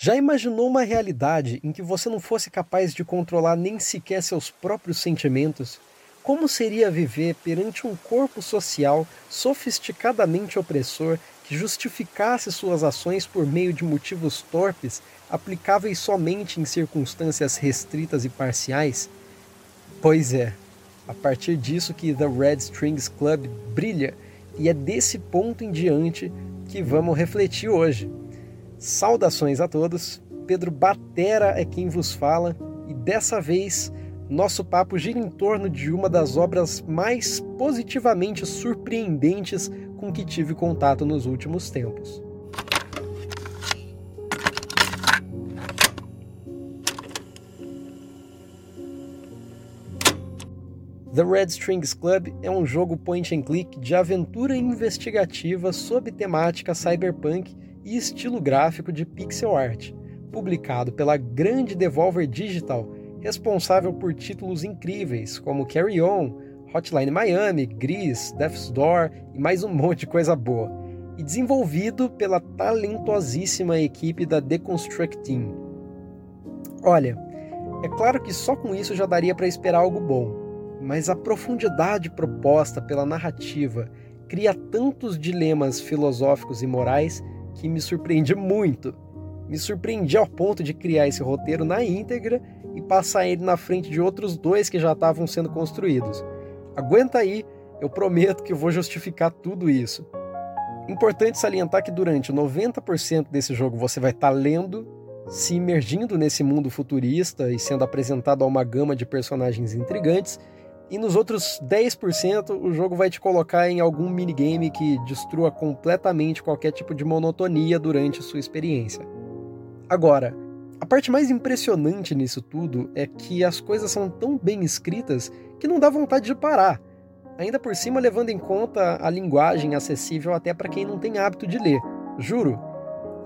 Já imaginou uma realidade em que você não fosse capaz de controlar nem sequer seus próprios sentimentos? Como seria viver perante um corpo social sofisticadamente opressor que justificasse suas ações por meio de motivos torpes, aplicáveis somente em circunstâncias restritas e parciais? Pois é, a partir disso que The Red Strings Club brilha, e é desse ponto em diante que vamos refletir hoje. Saudações a todos, Pedro Batera é quem vos fala e dessa vez nosso papo gira em torno de uma das obras mais positivamente surpreendentes com que tive contato nos últimos tempos. The Red Strings Club é um jogo point and click de aventura investigativa sob temática cyberpunk e estilo gráfico de pixel art, publicado pela grande Devolver Digital, responsável por títulos incríveis como Carry On, Hotline Miami, Gris, Death's Door e mais um monte de coisa boa, e desenvolvido pela talentosíssima equipe da Deconstruct Team. Olha, é claro que só com isso já daria para esperar algo bom, mas a profundidade proposta pela narrativa cria tantos dilemas filosóficos e morais que me surpreende muito. Me surpreendi ao ponto de criar esse roteiro na íntegra e passar ele na frente de outros dois que já estavam sendo construídos. Aguenta aí, eu prometo que vou justificar tudo isso. Importante salientar que durante 90% desse jogo você vai estar tá lendo, se imergindo nesse mundo futurista e sendo apresentado a uma gama de personagens intrigantes, e nos outros 10% o jogo vai te colocar em algum minigame que destrua completamente qualquer tipo de monotonia durante sua experiência. Agora, a parte mais impressionante nisso tudo é que as coisas são tão bem escritas que não dá vontade de parar. Ainda por cima, levando em conta a linguagem acessível até para quem não tem hábito de ler. Juro,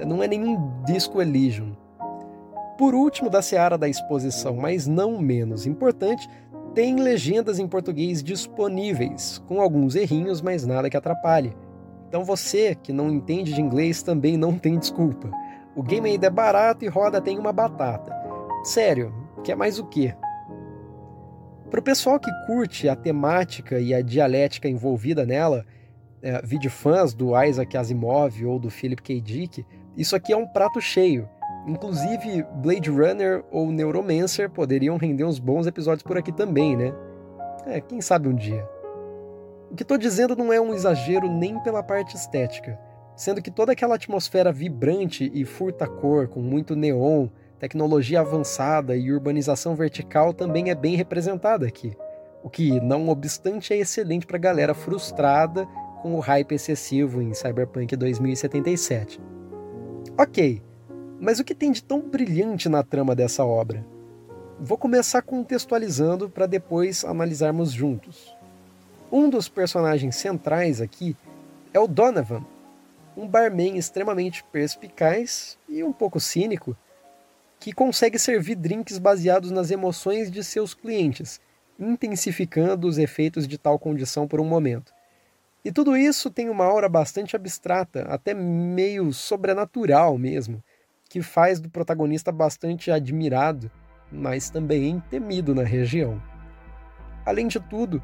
não é nenhum Disco Elysium. Por último, da seara da exposição, mas não menos importante, tem legendas em português disponíveis, com alguns errinhos, mas nada que atrapalhe. Então você que não entende de inglês também não tem desculpa. O game ainda é barato e roda tem uma batata. Sério, quer mais o quê? Para o pessoal que curte a temática e a dialética envolvida nela, é, fãs do Isaac Asimov ou do Philip K. Dick, isso aqui é um prato cheio. Inclusive, Blade Runner ou Neuromancer poderiam render uns bons episódios por aqui também, né? É, quem sabe um dia. O que estou dizendo não é um exagero nem pela parte estética, sendo que toda aquela atmosfera vibrante e furta-cor, com muito neon, tecnologia avançada e urbanização vertical também é bem representada aqui. O que, não obstante, é excelente para galera frustrada com o hype excessivo em Cyberpunk 2077. Ok, mas o que tem de tão brilhante na trama dessa obra? Vou começar contextualizando para depois analisarmos juntos. Um dos personagens centrais aqui é o Donovan, um barman extremamente perspicaz e um pouco cínico, que consegue servir drinks baseados nas emoções de seus clientes, intensificando os efeitos de tal condição por um momento. E tudo isso tem uma aura bastante abstrata, até meio sobrenatural mesmo, que faz do protagonista bastante admirado, mas também temido na região. Além de tudo,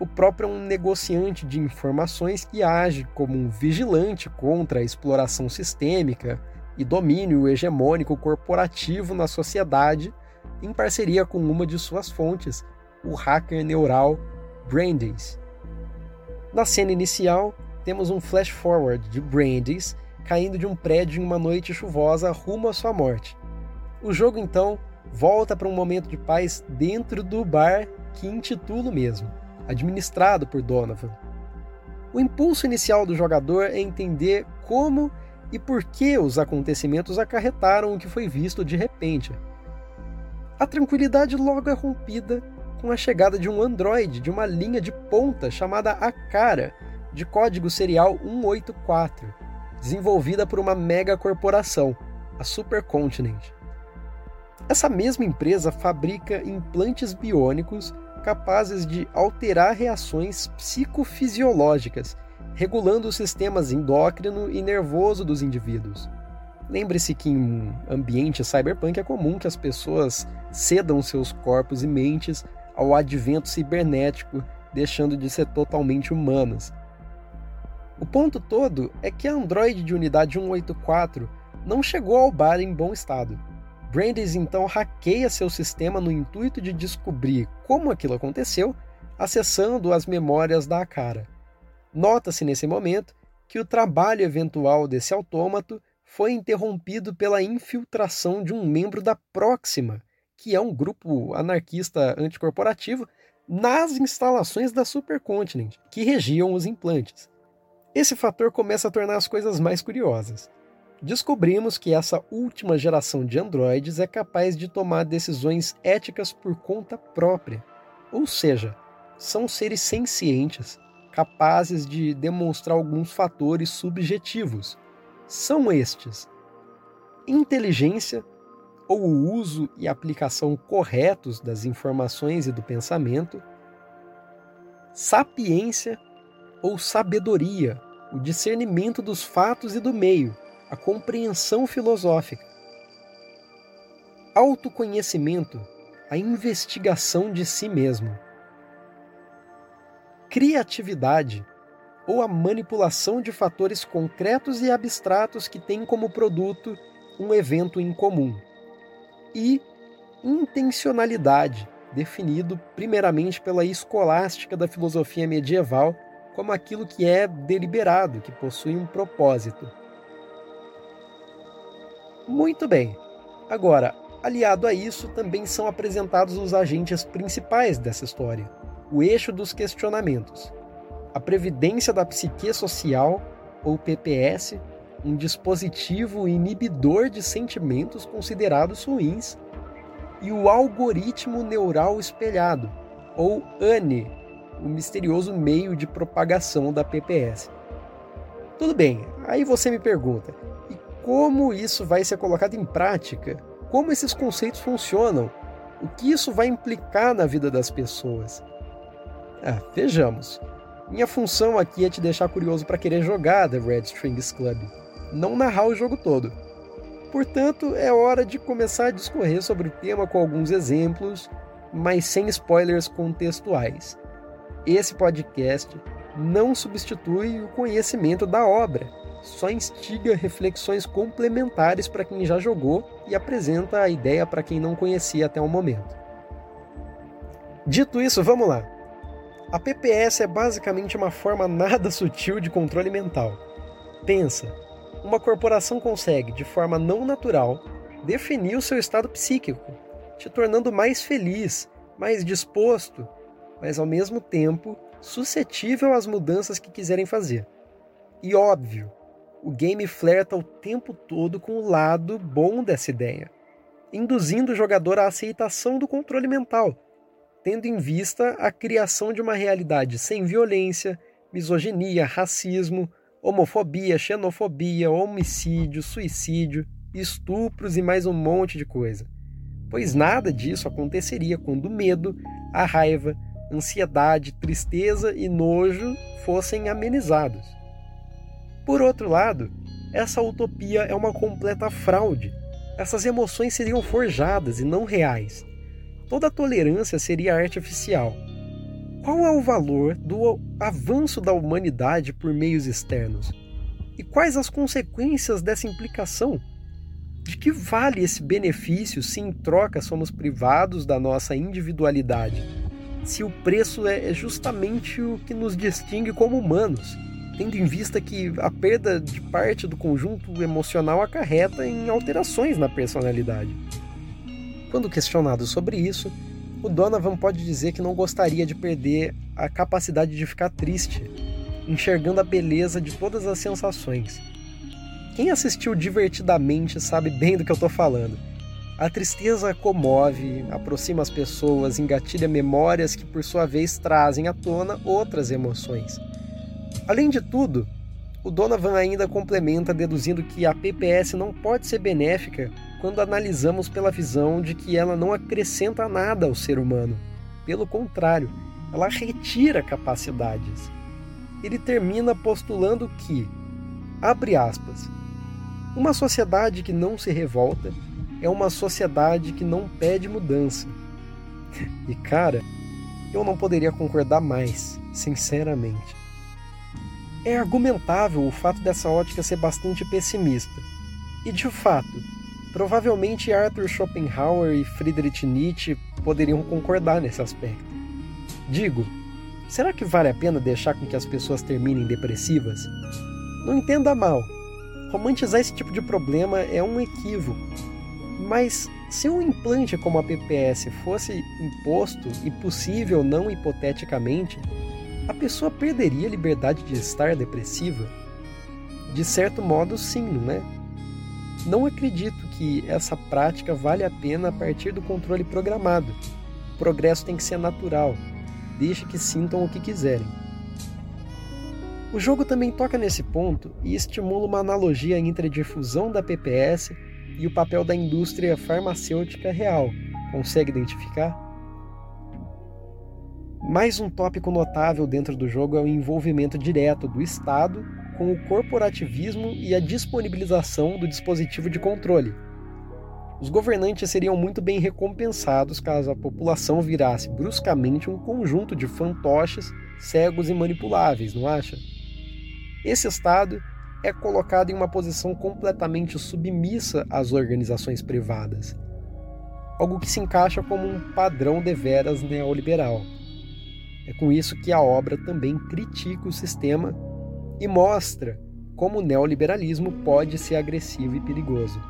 o próprio é um negociante de informações que age como um vigilante contra a exploração sistêmica e domínio hegemônico corporativo na sociedade, em parceria com uma de suas fontes, o hacker neural Brandeis. Na cena inicial, temos um flash forward de Brandeis caindo de um prédio em uma noite chuvosa rumo à sua morte. O jogo então volta para um momento de paz dentro do bar que intitulo mesmo, administrado por Donovan. O impulso inicial do jogador é entender como e por que os acontecimentos acarretaram o que foi visto de repente. A tranquilidade logo é rompida com a chegada de um androide de uma linha de ponta chamada Akara, de código serial 184 desenvolvida por uma mega corporação, a Supercontinent. Essa mesma empresa fabrica implantes biônicos capazes de alterar reações psicofisiológicas, regulando os sistemas endócrino e nervoso dos indivíduos. Lembre-se que em um ambiente cyberpunk é comum que as pessoas cedam seus corpos e mentes ao advento cibernético, deixando de ser totalmente humanas. O ponto todo é que a Android de unidade 184 não chegou ao bar em bom estado. Brandes então hackeia seu sistema no intuito de descobrir como aquilo aconteceu, acessando as memórias da Akara. Nota-se nesse momento que o trabalho eventual desse autômato foi interrompido pela infiltração de um membro da Próxima, que é um grupo anarquista anticorporativo, nas instalações da Supercontinent, que regiam os implantes. Esse fator começa a tornar as coisas mais curiosas. Descobrimos que essa última geração de androides é capaz de tomar decisões éticas por conta própria, ou seja, são seres sencientes, capazes de demonstrar alguns fatores subjetivos. São estes: inteligência, ou o uso e aplicação corretos das informações e do pensamento, sapiência ou sabedoria, o discernimento dos fatos e do meio, a compreensão filosófica, autoconhecimento, a investigação de si mesmo criatividade ou a manipulação de fatores concretos e abstratos que têm como produto um evento em comum. E intencionalidade, definido primeiramente pela escolástica da filosofia medieval como aquilo que é deliberado, que possui um propósito. Muito bem. Agora, aliado a isso, também são apresentados os agentes principais dessa história o eixo dos questionamentos, a previdência da psique social, ou PPS, um dispositivo inibidor de sentimentos considerados ruins, e o algoritmo neural espelhado, ou ANE, o misterioso meio de propagação da PPS. Tudo bem, aí você me pergunta, e como isso vai ser colocado em prática? Como esses conceitos funcionam? O que isso vai implicar na vida das pessoas? Ah, vejamos. Minha função aqui é te deixar curioso para querer jogar The Red Strings Club, não narrar o jogo todo. Portanto, é hora de começar a discorrer sobre o tema com alguns exemplos, mas sem spoilers contextuais. Esse podcast não substitui o conhecimento da obra, só instiga reflexões complementares para quem já jogou e apresenta a ideia para quem não conhecia até o momento. Dito isso, vamos lá! A PPS é basicamente uma forma nada sutil de controle mental. Pensa, uma corporação consegue, de forma não natural, definir o seu estado psíquico, te tornando mais feliz, mais disposto, mas ao mesmo tempo suscetível às mudanças que quiserem fazer. E óbvio, o game flerta o tempo todo com o lado bom dessa ideia, induzindo o jogador à aceitação do controle mental tendo em vista a criação de uma realidade sem violência, misoginia, racismo, homofobia, xenofobia, homicídio, suicídio, estupros e mais um monte de coisa. Pois nada disso aconteceria quando o medo, a raiva, ansiedade, tristeza e nojo fossem amenizados. Por outro lado, essa utopia é uma completa fraude. Essas emoções seriam forjadas e não reais toda tolerância seria artificial. Qual é o valor do avanço da humanidade por meios externos? E quais as consequências dessa implicação? De que vale esse benefício se em troca somos privados da nossa individualidade? Se o preço é justamente o que nos distingue como humanos, tendo em vista que a perda de parte do conjunto emocional acarreta em alterações na personalidade. Quando questionado sobre isso, o Donovan pode dizer que não gostaria de perder a capacidade de ficar triste, enxergando a beleza de todas as sensações. Quem assistiu divertidamente sabe bem do que eu estou falando. A tristeza comove, aproxima as pessoas, engatilha memórias que, por sua vez, trazem à tona outras emoções. Além de tudo, o Donovan ainda complementa deduzindo que a PPS não pode ser benéfica quando analisamos pela visão de que ela não acrescenta nada ao ser humano. Pelo contrário, ela retira capacidades. Ele termina postulando que, abre aspas, Uma sociedade que não se revolta é uma sociedade que não pede mudança. E cara, eu não poderia concordar mais, sinceramente. É argumentável o fato dessa ótica ser bastante pessimista. E de fato, provavelmente Arthur Schopenhauer e Friedrich Nietzsche poderiam concordar nesse aspecto. Digo, será que vale a pena deixar com que as pessoas terminem depressivas? Não entenda mal. Romantizar esse tipo de problema é um equívoco. Mas se um implante como a PPS fosse imposto e possível não hipoteticamente, a pessoa perderia a liberdade de estar depressiva? De certo modo, sim, não é? Não acredito que essa prática vale a pena a partir do controle programado. O progresso tem que ser natural. Deixe que sintam o que quiserem. O jogo também toca nesse ponto e estimula uma analogia entre a difusão da PPS e o papel da indústria farmacêutica real. Consegue identificar? Mais um tópico notável dentro do jogo é o envolvimento direto do Estado com o corporativismo e a disponibilização do dispositivo de controle. Os governantes seriam muito bem recompensados caso a população virasse bruscamente um conjunto de fantoches cegos e manipuláveis, não acha? Esse Estado é colocado em uma posição completamente submissa às organizações privadas, algo que se encaixa como um padrão deveras neoliberal. É com isso que a obra também critica o sistema e mostra como o neoliberalismo pode ser agressivo e perigoso.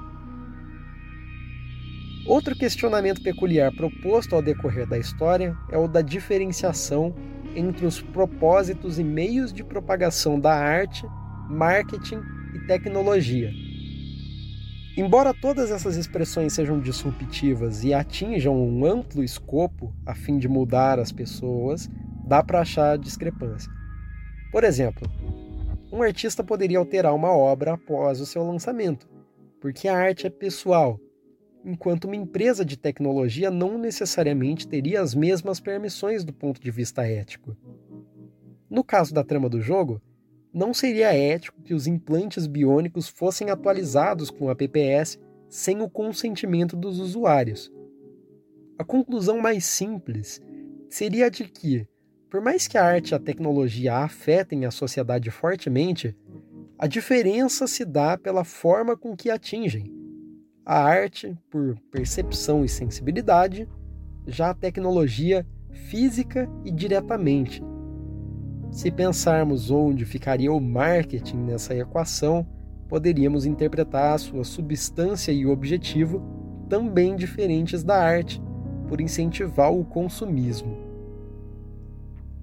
Outro questionamento peculiar proposto ao decorrer da história é o da diferenciação entre os propósitos e meios de propagação da arte marketing e tecnologia. Embora todas essas expressões sejam disruptivas e atinjam um amplo escopo a fim de mudar as pessoas, dá para achar discrepância. Por exemplo, um artista poderia alterar uma obra após o seu lançamento, porque a arte é pessoal, enquanto uma empresa de tecnologia não necessariamente teria as mesmas permissões do ponto de vista ético. No caso da trama do jogo, não seria ético que os implantes biônicos fossem atualizados com a PPS sem o consentimento dos usuários. A conclusão mais simples seria a de que, por mais que a arte e a tecnologia afetem a sociedade fortemente, a diferença se dá pela forma com que atingem. A arte, por percepção e sensibilidade, já a tecnologia, física e diretamente. Se pensarmos onde ficaria o marketing nessa equação, poderíamos interpretar a sua substância e objetivo também diferentes da arte, por incentivar o consumismo.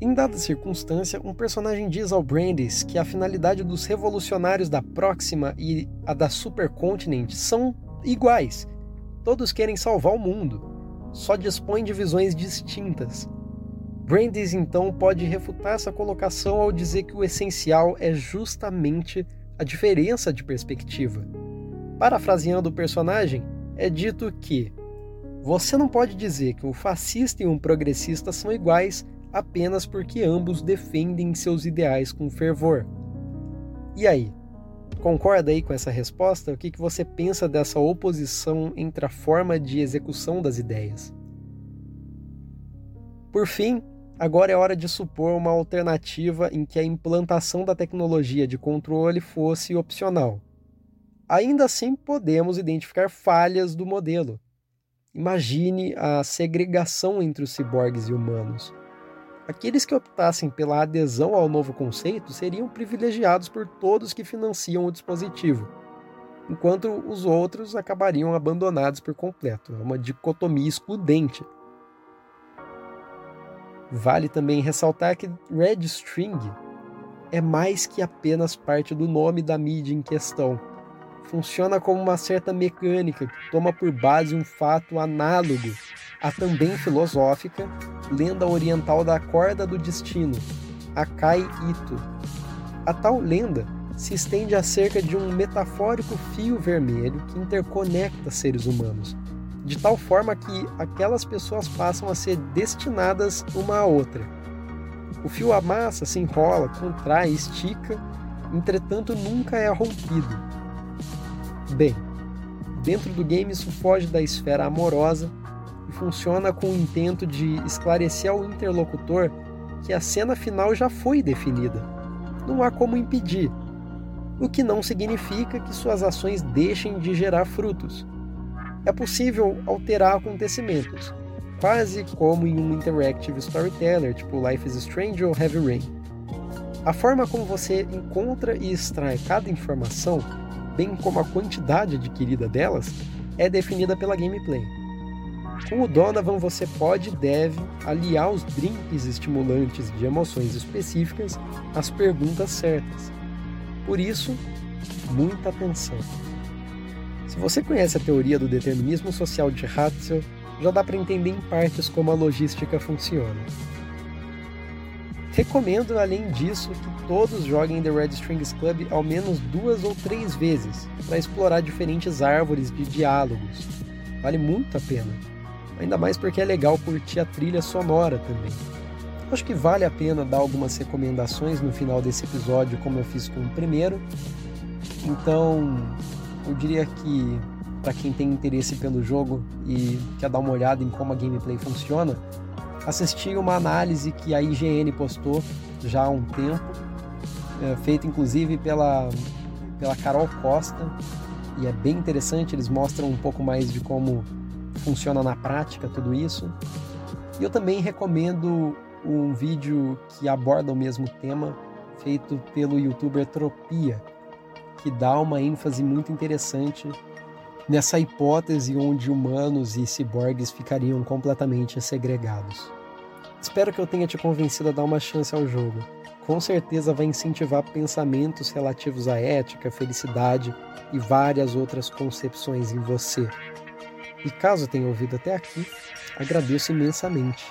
Em dada circunstância, um personagem diz ao Brandis que a finalidade dos revolucionários da Próxima e a da Supercontinent são iguais. Todos querem salvar o mundo, só dispõem de visões distintas. Brandes então pode refutar essa colocação ao dizer que o essencial é justamente a diferença de perspectiva. Parafraseando o personagem, é dito que você não pode dizer que um fascista e um progressista são iguais apenas porque ambos defendem seus ideais com fervor. E aí? Concorda aí com essa resposta? O que você pensa dessa oposição entre a forma de execução das ideias? Por fim, Agora é hora de supor uma alternativa em que a implantação da tecnologia de controle fosse opcional. Ainda assim, podemos identificar falhas do modelo. Imagine a segregação entre os ciborgues e humanos. Aqueles que optassem pela adesão ao novo conceito seriam privilegiados por todos que financiam o dispositivo, enquanto os outros acabariam abandonados por completo. É uma dicotomia excludente Vale também ressaltar que Red String é mais que apenas parte do nome da mídia em questão. Funciona como uma certa mecânica que toma por base um fato análogo à também filosófica lenda oriental da corda do destino, Akai Ito. A tal lenda se estende acerca de um metafórico fio vermelho que interconecta seres humanos, de tal forma que aquelas pessoas passam a ser destinadas uma à outra. O fio amassa, se enrola, contrai, estica, entretanto nunca é rompido. Bem, dentro do game isso foge da esfera amorosa e funciona com o intento de esclarecer ao interlocutor que a cena final já foi definida. Não há como impedir, o que não significa que suas ações deixem de gerar frutos. É possível alterar acontecimentos, quase como em um interactive storyteller, tipo Life is Strange ou Heavy Rain. A forma como você encontra e extrai cada informação, bem como a quantidade adquirida delas, é definida pela gameplay. Com o Donovan você pode e deve aliar os drinks estimulantes de emoções específicas às perguntas certas. Por isso, muita atenção. Se você conhece a teoria do determinismo social de Hatzel, já dá para entender em partes como a logística funciona. Recomendo, além disso, que todos joguem The Red Strings Club ao menos duas ou três vezes para explorar diferentes árvores de diálogos. Vale muito a pena. Ainda mais porque é legal curtir a trilha sonora também. Acho que vale a pena dar algumas recomendações no final desse episódio, como eu fiz com o primeiro. Então, eu diria que para quem tem interesse pelo jogo e quer dar uma olhada em como a gameplay funciona, assisti uma análise que a IGN postou já há um tempo, é, feita inclusive pela, pela Carol Costa, e é bem interessante, eles mostram um pouco mais de como funciona na prática tudo isso. E eu também recomendo um vídeo que aborda o mesmo tema, feito pelo youtuber Tropia, que dá uma ênfase muito interessante nessa hipótese onde humanos e ciborgues ficariam completamente segregados. Espero que eu tenha te convencido a dar uma chance ao jogo. Com certeza vai incentivar pensamentos relativos à ética, felicidade e várias outras concepções em você. E caso tenha ouvido até aqui, agradeço imensamente.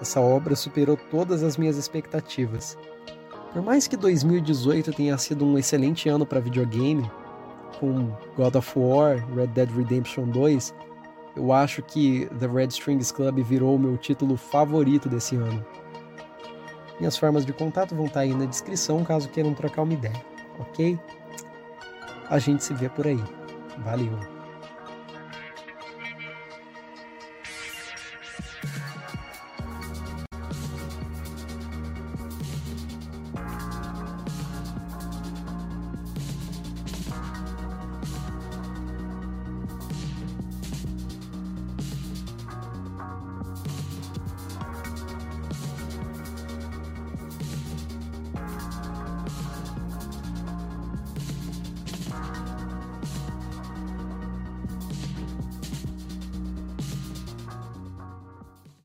Essa obra superou todas as minhas expectativas. Por mais que 2018 tenha sido um excelente ano para videogame, com God of War, Red Dead Redemption 2, eu acho que The Red Strings Club virou o meu título favorito desse ano. Minhas formas de contato vão estar aí na descrição caso queiram trocar uma ideia, ok? A gente se vê por aí. Valeu!